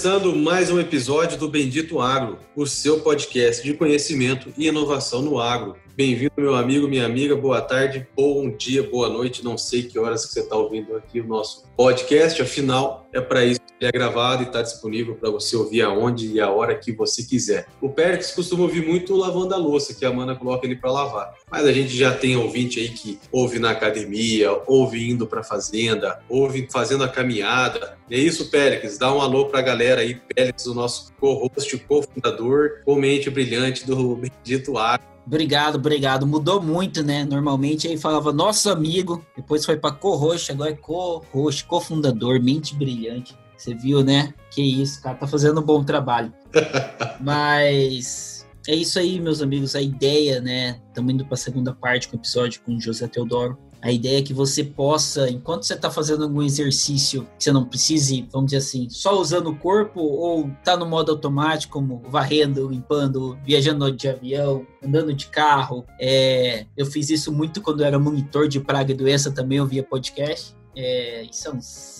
Começando mais um episódio do Bendito Agro, o seu podcast de conhecimento e inovação no agro. Bem-vindo, meu amigo, minha amiga. Boa tarde, bom dia, boa noite. Não sei que horas que você está ouvindo aqui o nosso podcast. Afinal, é para isso que ele é gravado e está disponível para você ouvir aonde e a hora que você quiser. O Pérez costuma ouvir muito lavando a louça, que a Amanda coloca ele para lavar. Mas a gente já tem ouvinte aí que ouve na academia, ouve indo para a fazenda, ouve fazendo a caminhada. É isso, Pérez. Dá um alô para a galera aí. Pérez, o nosso co-host, co-fundador, comente brilhante do Bendito Ar. Obrigado, obrigado. Mudou muito, né? Normalmente aí falava nosso amigo, depois foi para co-host, agora é co-host, cofundador, mente brilhante. Você viu, né? Que isso, cara, tá fazendo um bom trabalho. Mas é isso aí, meus amigos. A ideia, né? Estamos indo para a segunda parte com o episódio com o José Teodoro. A ideia é que você possa, enquanto você está fazendo algum exercício, você não precise, vamos dizer assim, só usando o corpo ou tá no modo automático, como varrendo, limpando, viajando de avião, andando de carro. É, eu fiz isso muito quando eu era monitor de praga e doença, também eu via podcast. É, uns,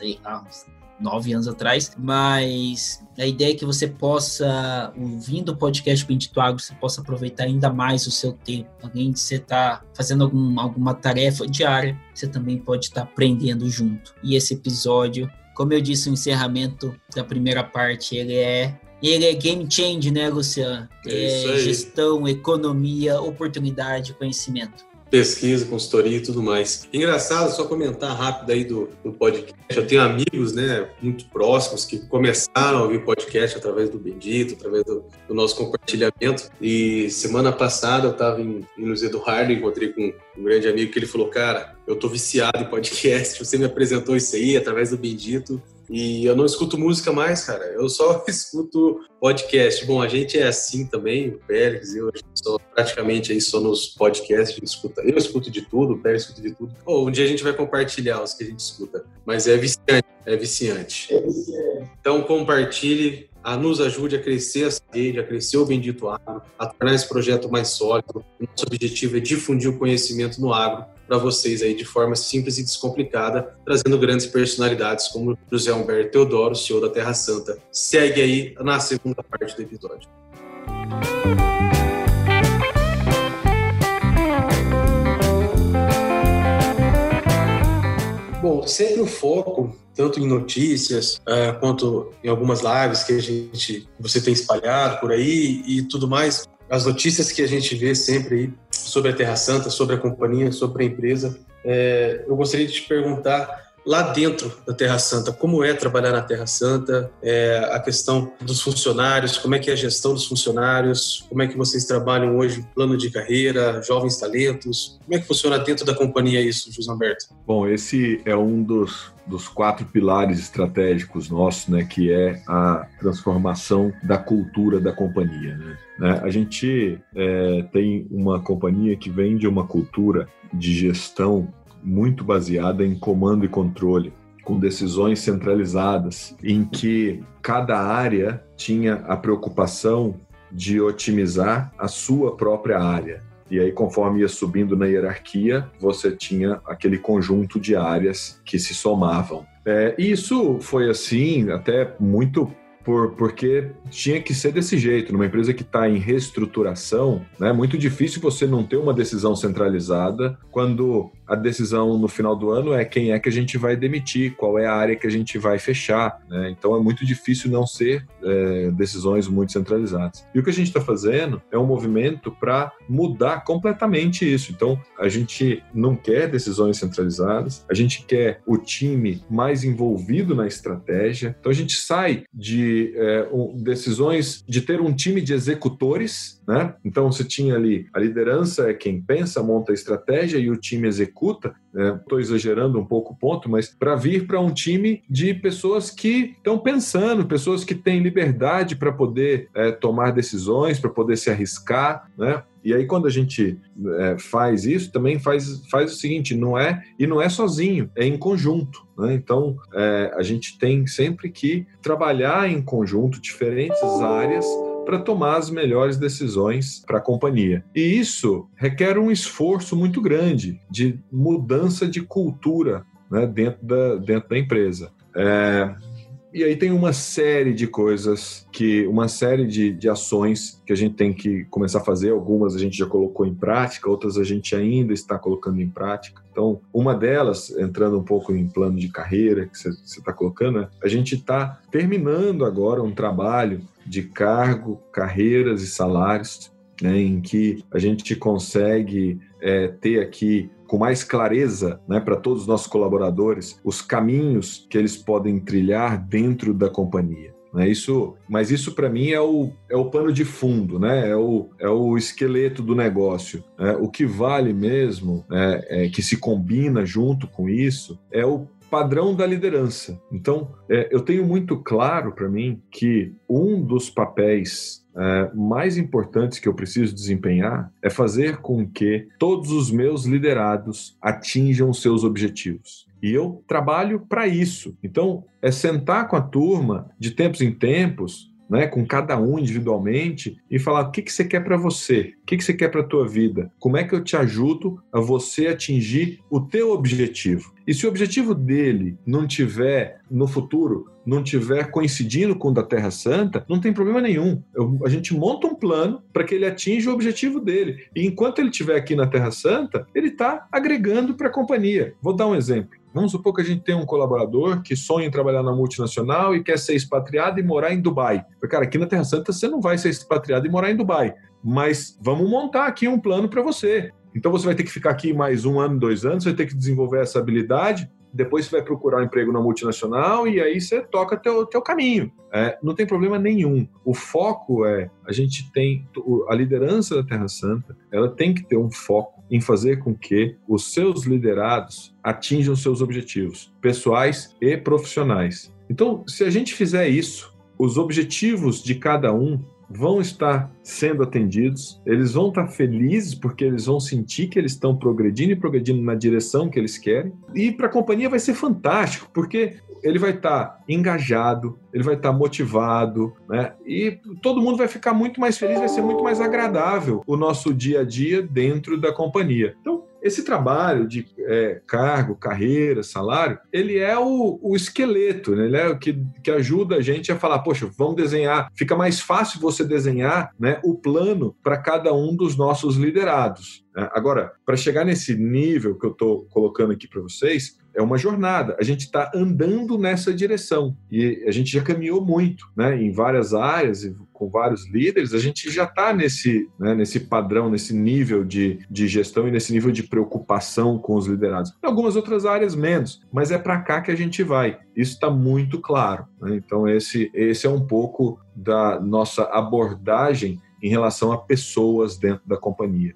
sei lá, uns nove anos atrás, mas a ideia é que você possa, ouvindo o podcast Bendito Agro, você possa aproveitar ainda mais o seu tempo. Além de você estar tá fazendo algum, alguma tarefa diária, você também pode estar tá aprendendo junto. E esse episódio, como eu disse, o encerramento da primeira parte, ele é ele é game change, né, Luciano? É, é gestão, economia, oportunidade, conhecimento pesquisa, consultoria e tudo mais. Engraçado, só comentar rápido aí do, do podcast. Eu tenho amigos, né, muito próximos que começaram a ouvir podcast através do Bendito, através do, do nosso compartilhamento. E semana passada eu estava em, em Luz Eduardo, encontrei com um grande amigo que ele falou: Cara, eu tô viciado em podcast. Você me apresentou isso aí através do Bendito. E eu não escuto música mais, cara. Eu só escuto podcast. Bom, a gente é assim também, o Pérez, eu sou praticamente aí só nos podcasts, a gente escuta. Eu escuto de tudo, o Pérez escuta de tudo. Oh, um dia a gente vai compartilhar os que a gente escuta. Mas é viciante, é viciante. É viciante. Então compartilhe, a nos ajude a crescer essa rede, a crescer o Bendito Agro, a tornar esse projeto mais sólido. Nosso objetivo é difundir o conhecimento no agro para vocês aí de forma simples e descomplicada, trazendo grandes personalidades como José Humberto Teodoro, CEO da Terra Santa. Segue aí na segunda parte do episódio. Bom, sempre o foco, tanto em notícias uh, quanto em algumas lives que a gente, você tem espalhado por aí e tudo mais, as notícias que a gente vê sempre aí sobre a Terra Santa, sobre a companhia, sobre a empresa. É, eu gostaria de te perguntar lá dentro da Terra Santa, como é trabalhar na Terra Santa, é, a questão dos funcionários, como é que é a gestão dos funcionários, como é que vocês trabalham hoje, plano de carreira, jovens talentos, como é que funciona dentro da companhia isso, José Humberto? Bom, esse é um dos, dos quatro pilares estratégicos nossos, né, que é a transformação da cultura da companhia, né? né a gente é, tem uma companhia que vem de uma cultura de gestão muito baseada em comando e controle, com decisões centralizadas, em que cada área tinha a preocupação de otimizar a sua própria área. E aí, conforme ia subindo na hierarquia, você tinha aquele conjunto de áreas que se somavam. É, isso foi assim até muito por, porque tinha que ser desse jeito. Numa empresa que está em reestruturação, né, é muito difícil você não ter uma decisão centralizada quando a decisão no final do ano é quem é que a gente vai demitir, qual é a área que a gente vai fechar. Né? Então é muito difícil não ser é, decisões muito centralizadas. E o que a gente está fazendo é um movimento para mudar completamente isso. Então a gente não quer decisões centralizadas, a gente quer o time mais envolvido na estratégia. Então a gente sai de é, um, decisões de ter um time de executores, né? Então você tinha ali a liderança é quem pensa, monta a estratégia e o time executa estou é, exagerando um pouco o ponto, mas para vir para um time de pessoas que estão pensando, pessoas que têm liberdade para poder é, tomar decisões, para poder se arriscar, né? E aí, quando a gente é, faz isso, também faz, faz o seguinte: não é, e não é sozinho, é em conjunto. Né? Então, é, a gente tem sempre que trabalhar em conjunto diferentes áreas para tomar as melhores decisões para a companhia. E isso requer um esforço muito grande de mudança de cultura né, dentro, da, dentro da empresa. É, e aí tem uma série de coisas que, uma série de, de ações que a gente tem que começar a fazer. Algumas a gente já colocou em prática, outras a gente ainda está colocando em prática. Então, uma delas, entrando um pouco em plano de carreira que você está colocando, né, a gente está terminando agora um trabalho de cargo, carreiras e salários, né, em que a gente consegue é, ter aqui com mais clareza né, para todos os nossos colaboradores os caminhos que eles podem trilhar dentro da companhia. Né? Isso, mas isso para mim é o, é o pano de fundo, né? é, o, é o esqueleto do negócio. Né? O que vale mesmo, é, é, que se combina junto com isso, é o padrão da liderança. Então, é, eu tenho muito claro para mim que um dos papéis é, mais importantes que eu preciso desempenhar é fazer com que todos os meus liderados atinjam seus objetivos. E eu trabalho para isso. Então, é sentar com a turma de tempos em tempos né, com cada um individualmente e falar o que, que você quer para você, o que, que você quer para a tua vida, como é que eu te ajudo a você atingir o teu objetivo. E se o objetivo dele não tiver no futuro, não tiver coincidindo com o da Terra Santa, não tem problema nenhum. Eu, a gente monta um plano para que ele atinja o objetivo dele. E enquanto ele estiver aqui na Terra Santa, ele está agregando para a companhia. Vou dar um exemplo. Vamos supor que a gente tem um colaborador que sonha em trabalhar na multinacional e quer ser expatriado e morar em Dubai. Cara, aqui na Terra Santa você não vai ser expatriado e morar em Dubai, mas vamos montar aqui um plano para você. Então você vai ter que ficar aqui mais um ano, dois anos, vai ter que desenvolver essa habilidade, depois você vai procurar um emprego na multinacional e aí você toca teu, teu caminho. É, não tem problema nenhum. O foco é, a gente tem, a liderança da Terra Santa, ela tem que ter um foco em fazer com que os seus liderados atinjam seus objetivos pessoais e profissionais. Então, se a gente fizer isso, os objetivos de cada um vão estar sendo atendidos, eles vão estar felizes porque eles vão sentir que eles estão progredindo e progredindo na direção que eles querem. E para a companhia vai ser fantástico, porque ele vai estar engajado, ele vai estar motivado, né? E todo mundo vai ficar muito mais feliz, vai ser muito mais agradável o nosso dia a dia dentro da companhia. Então, esse trabalho de é, cargo, carreira, salário, ele é o, o esqueleto, né? ele é o que, que ajuda a gente a falar, poxa, vamos desenhar. Fica mais fácil você desenhar né, o plano para cada um dos nossos liderados. Né? Agora, para chegar nesse nível que eu estou colocando aqui para vocês, é uma jornada. A gente está andando nessa direção e a gente já caminhou muito, né? Em várias áreas e com vários líderes, a gente já está nesse, né, nesse padrão, nesse nível de, de gestão e nesse nível de preocupação com os liderados. Em algumas outras áreas menos, mas é para cá que a gente vai. Isso está muito claro. Né? Então esse, esse é um pouco da nossa abordagem em relação a pessoas dentro da companhia.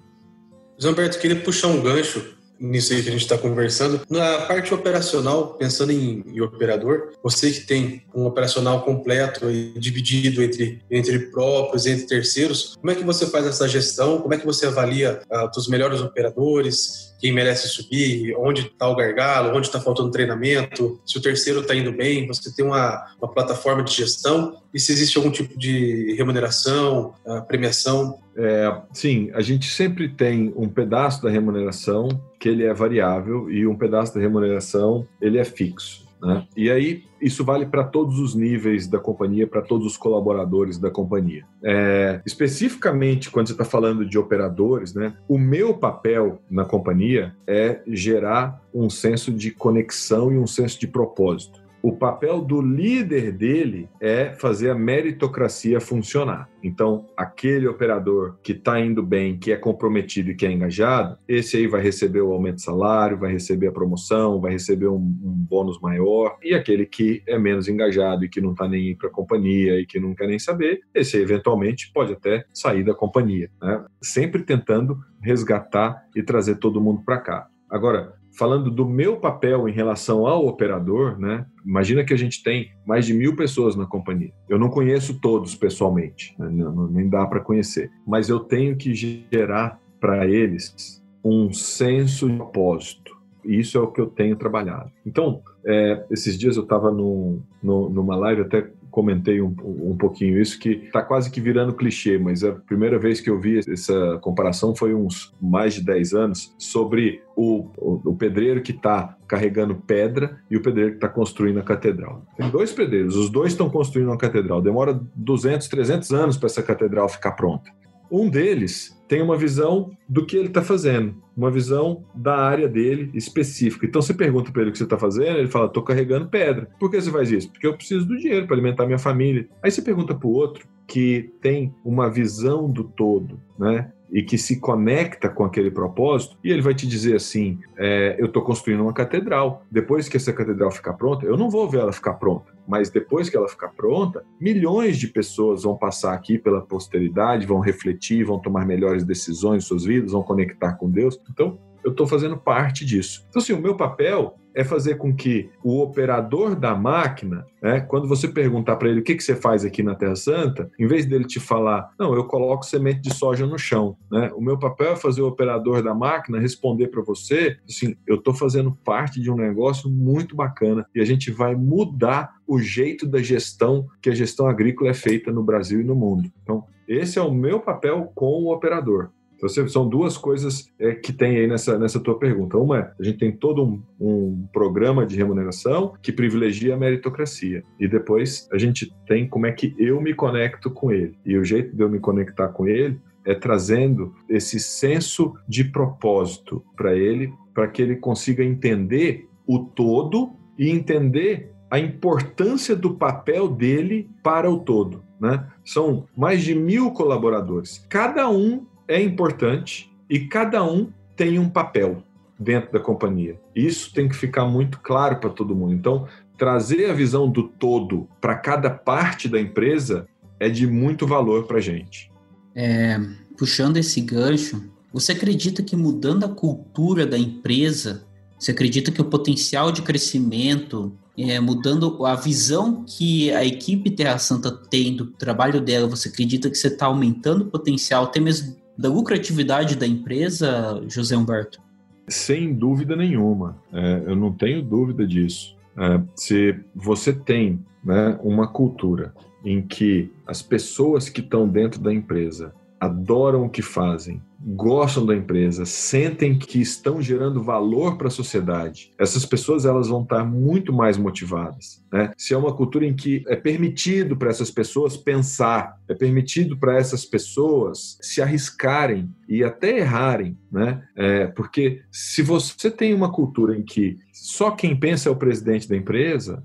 João Alberto, queria puxar um gancho nisso aí que a gente está conversando. Na parte operacional, pensando em, em, operador, você que tem um operacional completo e dividido entre, entre próprios, entre terceiros, como é que você faz essa gestão? Como é que você avalia uh, os melhores operadores? quem merece subir, onde está o gargalo, onde está faltando treinamento, se o terceiro está indo bem, você tem uma, uma plataforma de gestão e se existe algum tipo de remuneração, premiação. É, sim, a gente sempre tem um pedaço da remuneração que ele é variável e um pedaço da remuneração ele é fixo. Né? E aí, isso vale para todos os níveis da companhia, para todos os colaboradores da companhia. É, especificamente, quando você está falando de operadores, né, o meu papel na companhia é gerar um senso de conexão e um senso de propósito o papel do líder dele é fazer a meritocracia funcionar. Então, aquele operador que está indo bem, que é comprometido e que é engajado, esse aí vai receber o aumento de salário, vai receber a promoção, vai receber um, um bônus maior. E aquele que é menos engajado e que não está nem para a companhia e que não quer nem saber, esse aí, eventualmente pode até sair da companhia. Né? Sempre tentando resgatar e trazer todo mundo para cá. Agora, falando do meu papel em relação ao operador, né? Imagina que a gente tem mais de mil pessoas na companhia. Eu não conheço todos pessoalmente, né? não, nem dá para conhecer, mas eu tenho que gerar para eles um senso de propósito. Isso é o que eu tenho trabalhado. Então, é, esses dias eu estava numa live, até comentei um, um pouquinho isso, que está quase que virando clichê, mas a primeira vez que eu vi essa comparação foi uns mais de 10 anos, sobre o, o, o pedreiro que está carregando pedra e o pedreiro que está construindo a catedral. Tem dois pedreiros, os dois estão construindo uma catedral. Demora 200, 300 anos para essa catedral ficar pronta. Um deles tem uma visão do que ele está fazendo, uma visão da área dele específica. Então você pergunta para ele o que você está fazendo, ele fala: estou carregando pedra. Por que você faz isso? Porque eu preciso do dinheiro para alimentar minha família. Aí você pergunta para o outro que tem uma visão do todo, né? E que se conecta com aquele propósito, e ele vai te dizer assim: é, eu estou construindo uma catedral. Depois que essa catedral ficar pronta, eu não vou ver ela ficar pronta, mas depois que ela ficar pronta, milhões de pessoas vão passar aqui pela posteridade, vão refletir, vão tomar melhores decisões em suas vidas, vão conectar com Deus. Então, eu estou fazendo parte disso. Então, assim, o meu papel é fazer com que o operador da máquina, né, quando você perguntar para ele o que, que você faz aqui na Terra Santa, em vez dele te falar, não, eu coloco semente de soja no chão, né, o meu papel é fazer o operador da máquina responder para você, assim, eu estou fazendo parte de um negócio muito bacana e a gente vai mudar o jeito da gestão que a gestão agrícola é feita no Brasil e no mundo. Então, esse é o meu papel com o operador. Então, são duas coisas é, que tem aí nessa, nessa tua pergunta. Uma é, a gente tem todo um, um, programa de remuneração que privilegia a meritocracia. E depois a gente tem como é que eu me conecto com ele. E o jeito de eu me conectar com ele é trazendo esse senso de propósito para ele, para que ele consiga entender o todo e entender a importância do papel dele para o todo. Né? São mais de mil colaboradores. Cada um é importante e cada um tem um papel dentro da companhia. Isso tem que ficar muito claro para todo mundo. Então, trazer a visão do todo para cada parte da empresa é de muito valor para a gente. É, puxando esse gancho, você acredita que mudando a cultura da empresa, você acredita que o potencial de crescimento, é, mudando a visão que a equipe Terra Santa tem do trabalho dela, você acredita que você está aumentando o potencial, até mesmo da lucratividade da empresa, José Humberto? Sem dúvida nenhuma, é, eu não tenho dúvida disso. É, se você tem né, uma cultura em que as pessoas que estão dentro da empresa adoram o que fazem, gostam da empresa, sentem que estão gerando valor para a sociedade, essas pessoas elas vão estar muito mais motivadas. Né? Se é uma cultura em que é permitido para essas pessoas pensar, é permitido para essas pessoas se arriscarem e até errarem, né? É, porque se você tem uma cultura em que só quem pensa é o presidente da empresa,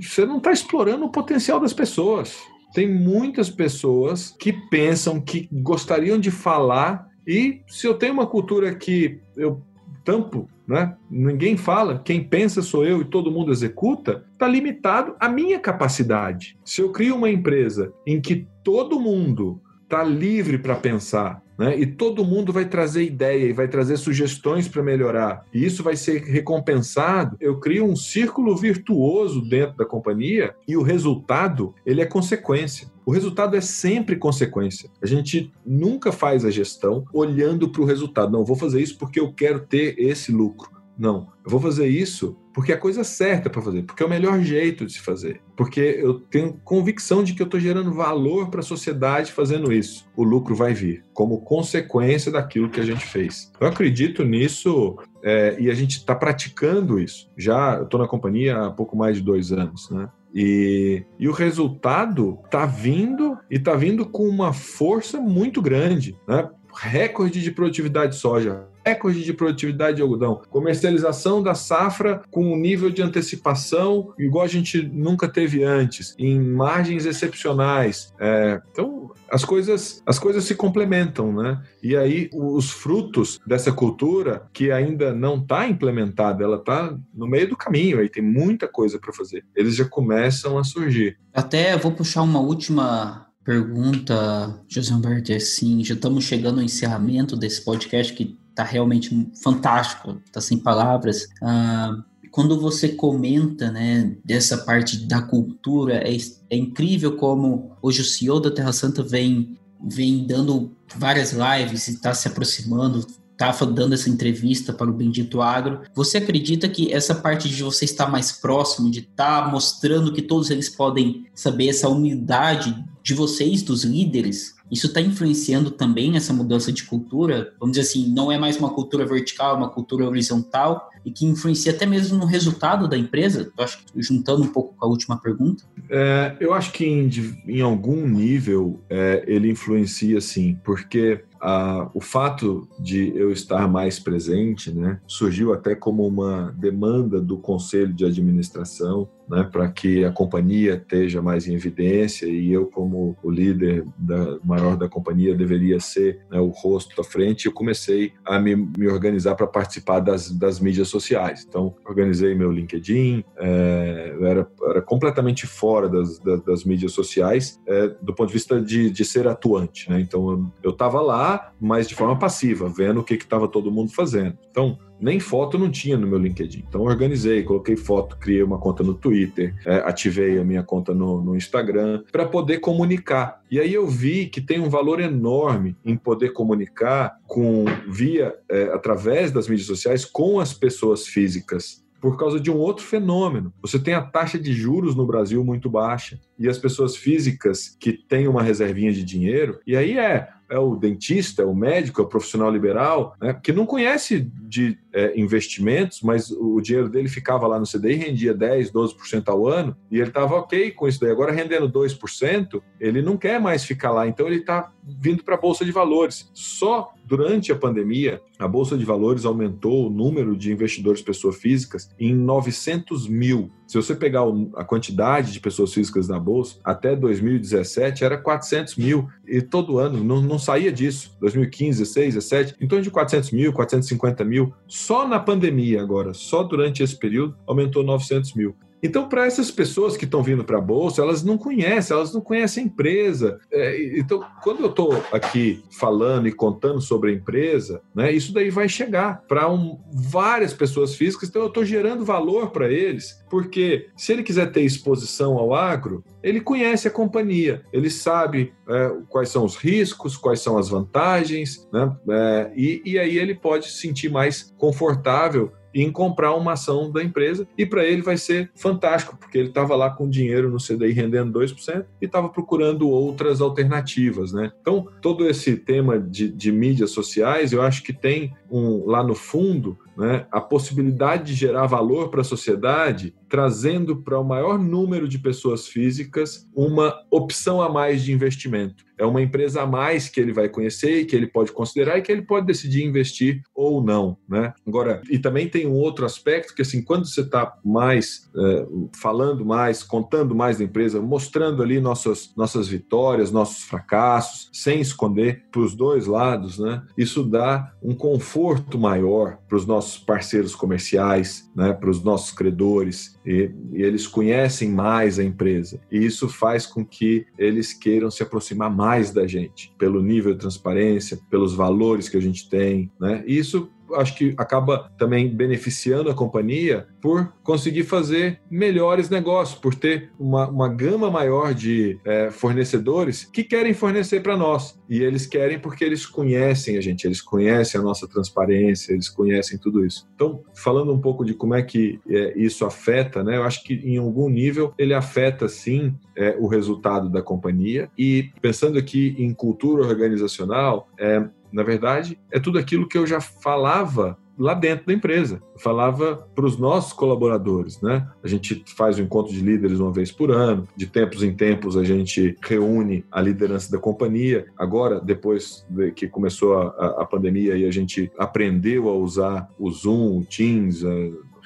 você não está explorando o potencial das pessoas. Tem muitas pessoas que pensam que gostariam de falar e se eu tenho uma cultura que eu tampo, né? Ninguém fala, quem pensa sou eu e todo mundo executa, está limitado à minha capacidade. Se eu crio uma empresa em que todo mundo está livre para pensar, né? E todo mundo vai trazer ideia e vai trazer sugestões para melhorar. E isso vai ser recompensado. Eu crio um círculo virtuoso dentro da companhia e o resultado, ele é consequência. O resultado é sempre consequência. A gente nunca faz a gestão olhando para o resultado. Não, vou fazer isso porque eu quero ter esse lucro. Não, eu vou fazer isso porque é a coisa certa para fazer, porque é o melhor jeito de se fazer, porque eu tenho convicção de que eu estou gerando valor para a sociedade fazendo isso. O lucro vai vir como consequência daquilo que a gente fez. Eu acredito nisso é, e a gente está praticando isso. Já estou na companhia há pouco mais de dois anos, né? E, e, o resultado está vindo e está vindo com uma força muito grande. Né? Recorde de produtividade de soja, recorde de produtividade de algodão, comercialização da safra com um nível de antecipação igual a gente nunca teve antes, em margens excepcionais. É, então, as coisas, as coisas se complementam, né? E aí, os frutos dessa cultura, que ainda não está implementada, ela está no meio do caminho, aí tem muita coisa para fazer. Eles já começam a surgir. Até vou puxar uma última pergunta, José Humberto, é assim, já estamos chegando ao encerramento desse podcast que tá realmente fantástico, tá sem palavras. Uh, quando você comenta, né, dessa parte da cultura, é, é incrível como hoje o CEO da Terra Santa vem vem dando várias lives e está se aproximando, está dando essa entrevista para o Bendito Agro. Você acredita que essa parte de você estar mais próximo, de estar tá mostrando que todos eles podem saber essa humildade de vocês, dos líderes, isso está influenciando também essa mudança de cultura? Vamos dizer assim, não é mais uma cultura vertical, é uma cultura horizontal e que influencia até mesmo no resultado da empresa? Eu acho que juntando um pouco com a última pergunta. É, eu acho que em, em algum nível é, ele influencia sim, porque ah, o fato de eu estar mais presente né, surgiu até como uma demanda do conselho de administração né, para que a companhia esteja mais em evidência e eu, como o líder da, maior da companhia, deveria ser né, o rosto à frente. Eu comecei a me, me organizar para participar das, das mídias sociais. Então, organizei meu LinkedIn, é, era, era completamente fora das, das, das mídias sociais é, do ponto de vista de, de ser atuante. Né? Então, eu estava lá, mas de forma passiva, vendo o que estava todo mundo fazendo. Então, nem foto não tinha no meu LinkedIn. Então, organizei, coloquei foto, criei uma conta no Twitter, é, ativei a minha conta no, no Instagram, para poder comunicar. E aí eu vi que tem um valor enorme em poder comunicar com via é, através das mídias sociais com as pessoas físicas por causa de um outro fenômeno. Você tem a taxa de juros no Brasil muito baixa e as pessoas físicas que têm uma reservinha de dinheiro, e aí é é o dentista, é o médico, é o profissional liberal, né, que não conhece de é, investimentos, mas o dinheiro dele ficava lá no CDI, rendia 10, 12% ao ano, e ele estava ok com isso daí. Agora, rendendo 2%, ele não quer mais ficar lá, então ele está vindo para a Bolsa de Valores. Só durante a pandemia, a Bolsa de Valores aumentou o número de investidores pessoas físicas em 900 mil. Se você pegar a quantidade de pessoas físicas na Bolsa, até 2017 era 400 mil, e todo ano não, não saía disso. 2015, 16, 17, em torno de 400 mil, 450 mil. Só na pandemia agora, só durante esse período, aumentou 900 mil. Então, para essas pessoas que estão vindo para a Bolsa, elas não conhecem, elas não conhecem a empresa. É, então, quando eu estou aqui falando e contando sobre a empresa, né, isso daí vai chegar para um, várias pessoas físicas, então eu estou gerando valor para eles, porque se ele quiser ter exposição ao agro, ele conhece a companhia, ele sabe é, quais são os riscos, quais são as vantagens, né, é, e, e aí ele pode se sentir mais confortável em comprar uma ação da empresa e para ele vai ser fantástico, porque ele estava lá com dinheiro no CDI rendendo 2% e estava procurando outras alternativas, né? Então, todo esse tema de, de mídias sociais, eu acho que tem um, lá no fundo né, a possibilidade de gerar valor para a sociedade, trazendo para o maior número de pessoas físicas uma opção a mais de investimento. É uma empresa a mais que ele vai conhecer que ele pode considerar e que ele pode decidir investir ou não. Né? Agora, e também tem um outro aspecto que, assim, quando você está mais é, falando mais, contando mais da empresa, mostrando ali nossas, nossas vitórias, nossos fracassos, sem esconder para os dois lados, né? isso dá um conforto maior para os nossos nossos parceiros comerciais, né, para os nossos credores, e, e, eles conhecem mais a empresa. E isso faz com que eles queiram se aproximar mais da gente, pelo nível de transparência, pelos valores que a gente tem. Né? E isso acho que acaba também beneficiando a companhia por conseguir fazer melhores negócios, por ter uma, uma gama maior de é, fornecedores que querem fornecer para nós. E eles querem porque eles conhecem a gente, eles conhecem a nossa transparência, eles conhecem tudo isso. Então, falando um pouco de como é que é, isso afeta, né, eu acho que em algum nível ele afeta sim é, o resultado da companhia. E pensando aqui em cultura organizacional, é, na verdade, é tudo aquilo que eu já falava lá dentro da empresa. Eu falava para os nossos colaboradores, né? A gente faz o um encontro de líderes uma vez por ano, de tempos em tempos a gente reúne a liderança da companhia. Agora, depois de que começou a, a pandemia e a gente aprendeu a usar o Zoom, o Teams, a,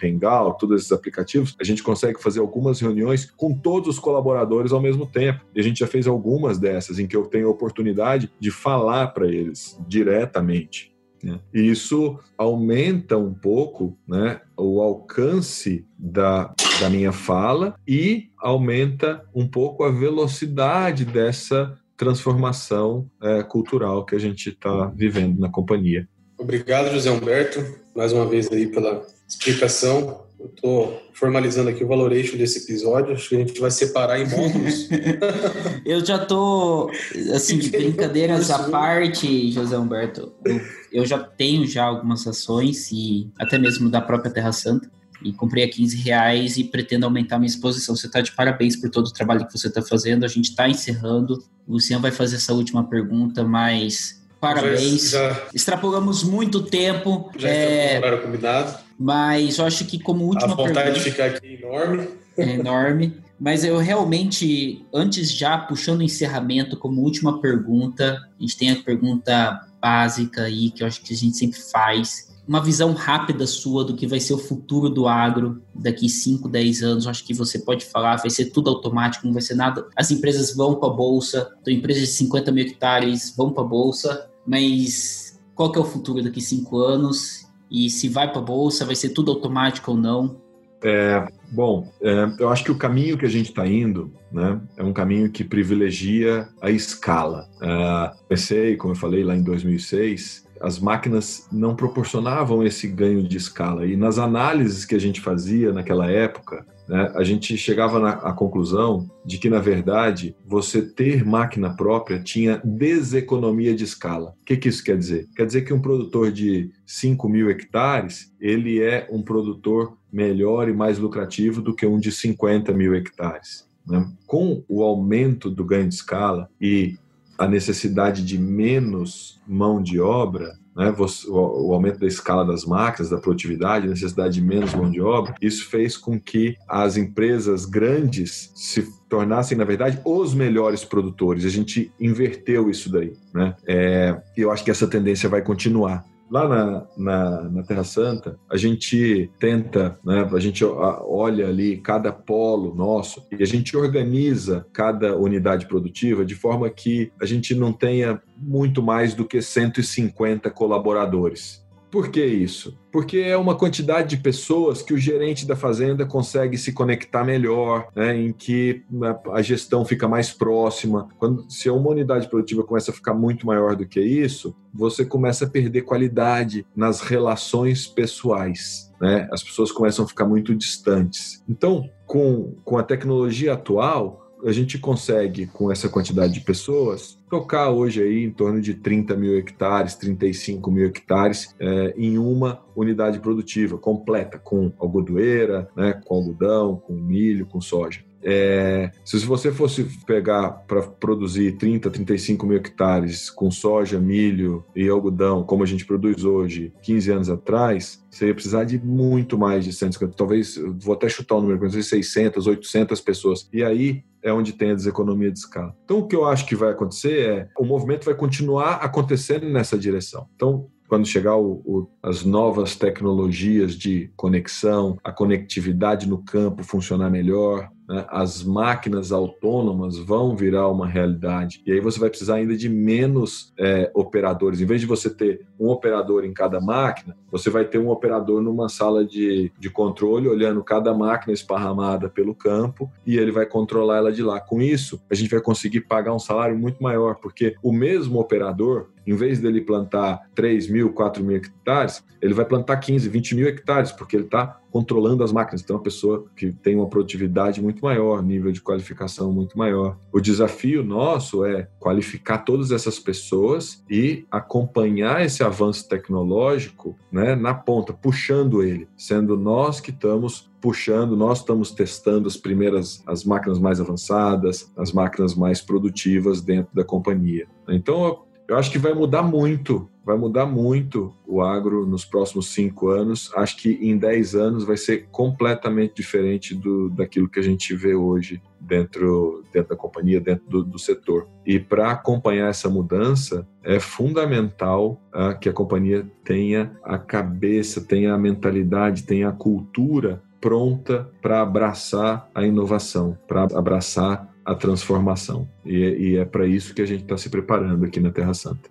Hangout, todos esses aplicativos, a gente consegue fazer algumas reuniões com todos os colaboradores ao mesmo tempo. E a gente já fez algumas dessas em que eu tenho a oportunidade de falar para eles diretamente. Né? E isso aumenta um pouco né, o alcance da, da minha fala e aumenta um pouco a velocidade dessa transformação é, cultural que a gente está vivendo na companhia. Obrigado, José Humberto, mais uma vez aí pela explicação. Eu estou formalizando aqui o valuation desse episódio. Acho que a gente vai separar em módulos. eu já estou, assim, de brincadeiras à parte, José Humberto. Eu, eu, já tenho já algumas ações e até mesmo da própria Terra Santa. E comprei a 15 reais e pretendo aumentar minha exposição. Você está de parabéns por todo o trabalho que você está fazendo. A gente está encerrando. O Luciano vai fazer essa última pergunta, mas parabéns. Já, já... Extrapolamos muito tempo. Já é... horário combinado. Mas eu acho que como última a vontade pergunta... de ficar aqui é enorme. É enorme. Mas eu realmente, antes já puxando o encerramento, como última pergunta, a gente tem a pergunta básica aí, que eu acho que a gente sempre faz. Uma visão rápida sua do que vai ser o futuro do agro daqui 5, 10 anos. Eu acho que você pode falar, vai ser tudo automático, não vai ser nada. As empresas vão para a bolsa, então empresas de 50 mil hectares vão para a bolsa, mas qual que é o futuro daqui 5 anos? E se vai para a bolsa, vai ser tudo automático ou não? É, bom, é, eu acho que o caminho que a gente está indo né, é um caminho que privilegia a escala. É, pensei, como eu falei lá em 2006, as máquinas não proporcionavam esse ganho de escala. E nas análises que a gente fazia naquela época, né, a gente chegava na à conclusão de que, na verdade, você ter máquina própria tinha deseconomia de escala. O que, que isso quer dizer? Quer dizer que um produtor de 5 mil hectares, ele é um produtor melhor e mais lucrativo do que um de 50 mil hectares. Né? Com o aumento do ganho de escala e a necessidade de menos mão de obra, né, o aumento da escala das máquinas, da produtividade, a necessidade de menos mão de obra, isso fez com que as empresas grandes se tornassem, na verdade, os melhores produtores. A gente inverteu isso daí. Né? É, eu acho que essa tendência vai continuar. Lá na, na, na, Terra Santa, a gente tenta, né, a gente olha ali cada polo nosso e a gente organiza cada unidade produtiva de forma que a gente não tenha muito mais do que 150 colaboradores. Por que isso? Porque é uma quantidade de pessoas que o gerente da fazenda consegue se conectar melhor, né, em que né, a gestão fica mais próxima. Quando se uma unidade produtiva começa a ficar muito maior do que isso, você começa a perder qualidade nas relações pessoais. Né? As pessoas começam a ficar muito distantes. Então, com, com a tecnologia atual, a gente consegue, com essa quantidade de pessoas, tocar hoje aí em torno de 30 mil hectares, 35 mil hectares é, em uma unidade produtiva completa, com algodoeira, né, com algodão, com milho, com soja. É, se você fosse pegar para produzir 30, 35 mil hectares com soja, milho e algodão, como a gente produz hoje, 15 anos atrás, você ia precisar de muito mais de 150, talvez, vou até chutar o número, 600, 800 pessoas. E aí é onde tem a deseconomia de escala. Então, o que eu acho que vai acontecer é o movimento vai continuar acontecendo nessa direção. Então, quando chegar o, o, as novas tecnologias de conexão, a conectividade no campo funcionar melhor, as máquinas autônomas vão virar uma realidade. E aí você vai precisar ainda de menos é, operadores. Em vez de você ter um operador em cada máquina, você vai ter um operador numa sala de, de controle, olhando cada máquina esparramada pelo campo e ele vai controlar ela de lá. Com isso, a gente vai conseguir pagar um salário muito maior, porque o mesmo operador, em vez dele plantar 3 mil, 4 mil hectares, ele vai plantar 15, 20 mil hectares, porque ele está controlando as máquinas. Então, é uma pessoa que tem uma produtividade muito maior, nível de qualificação muito maior. O desafio nosso é qualificar todas essas pessoas e acompanhar esse avanço tecnológico né, na ponta, puxando ele, sendo nós que estamos puxando, nós estamos testando as primeiras, as máquinas mais avançadas, as máquinas mais produtivas dentro da companhia. Então, eu acho que vai mudar muito, vai mudar muito o agro nos próximos cinco anos. Acho que em dez anos vai ser completamente diferente do, daquilo que a gente vê hoje dentro, dentro da companhia, dentro do, do setor. E para acompanhar essa mudança, é fundamental uh, que a companhia tenha a cabeça, tenha a mentalidade, tenha a cultura pronta para abraçar a inovação, para abraçar a transformação. E, e é para isso que a gente está se preparando aqui na Terra Santa.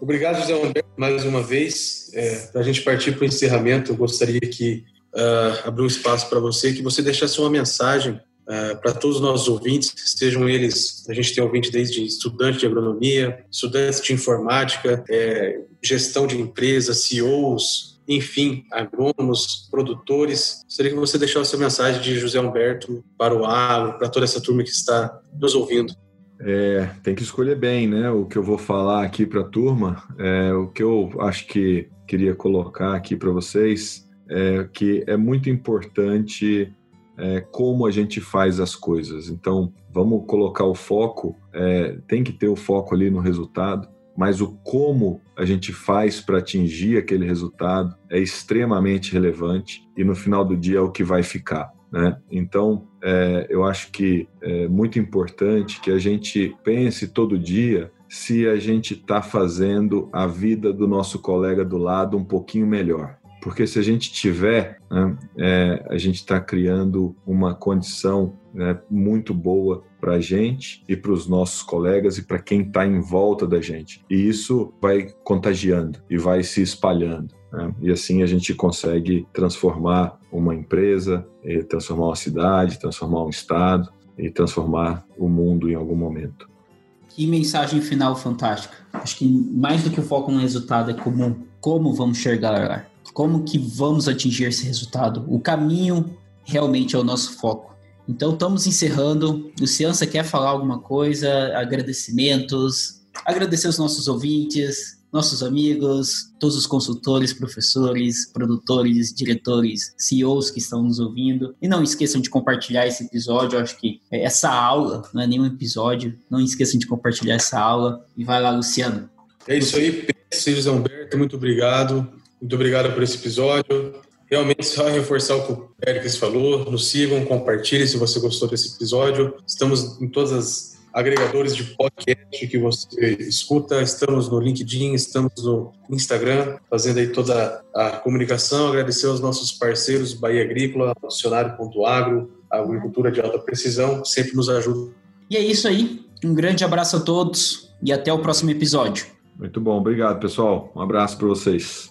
Obrigado, José Humberto, mais uma vez. É, para a gente partir para o encerramento, eu gostaria que uh, abrir um espaço para você, que você deixasse uma mensagem uh, para todos os nossos ouvintes, sejam eles, a gente tem ouvinte desde estudante de agronomia, estudantes de informática, é, gestão de empresas, CEOs, enfim, agrônomos, produtores. Gostaria que você deixasse a mensagem de José Humberto para o agro, para toda essa turma que está nos ouvindo. É, tem que escolher bem, né? O que eu vou falar aqui para a turma, é, o que eu acho que queria colocar aqui para vocês é que é muito importante é, como a gente faz as coisas. Então, vamos colocar o foco, é, tem que ter o foco ali no resultado, mas o como a gente faz para atingir aquele resultado é extremamente relevante e no final do dia é o que vai ficar. Né? Então, é, eu acho que é muito importante que a gente pense todo dia se a gente está fazendo a vida do nosso colega do lado um pouquinho melhor. Porque se a gente tiver, né, é, a gente está criando uma condição né, muito boa para a gente e para os nossos colegas e para quem está em volta da gente. E isso vai contagiando e vai se espalhando. Né? E assim a gente consegue transformar uma empresa, transformar uma cidade, transformar um estado e transformar o mundo em algum momento. Que mensagem final fantástica. Acho que mais do que o foco no resultado é como, como vamos chegar como que vamos atingir esse resultado. O caminho realmente é o nosso foco. Então, estamos encerrando. Luciano, você quer falar alguma coisa? Agradecimentos. Agradecer os nossos ouvintes, nossos amigos, todos os consultores, professores, produtores, diretores, CEOs que estão nos ouvindo. E não esqueçam de compartilhar esse episódio. Eu acho que essa aula não é nenhum episódio. Não esqueçam de compartilhar essa aula. E vai lá, Luciano. É isso aí, Pedro Humberto. Muito obrigado. Muito obrigado por esse episódio. Realmente, só reforçar o que o Péricles falou. Nos sigam, compartilhem se você gostou desse episódio. Estamos em todas as agregadores de podcast que você escuta. Estamos no LinkedIn, estamos no Instagram, fazendo aí toda a comunicação. Agradecer aos nossos parceiros Bahia Agrícola, Dicionário.agro, agricultura de alta precisão, que sempre nos ajuda. E é isso aí. Um grande abraço a todos e até o próximo episódio. Muito bom, obrigado pessoal. Um abraço para vocês.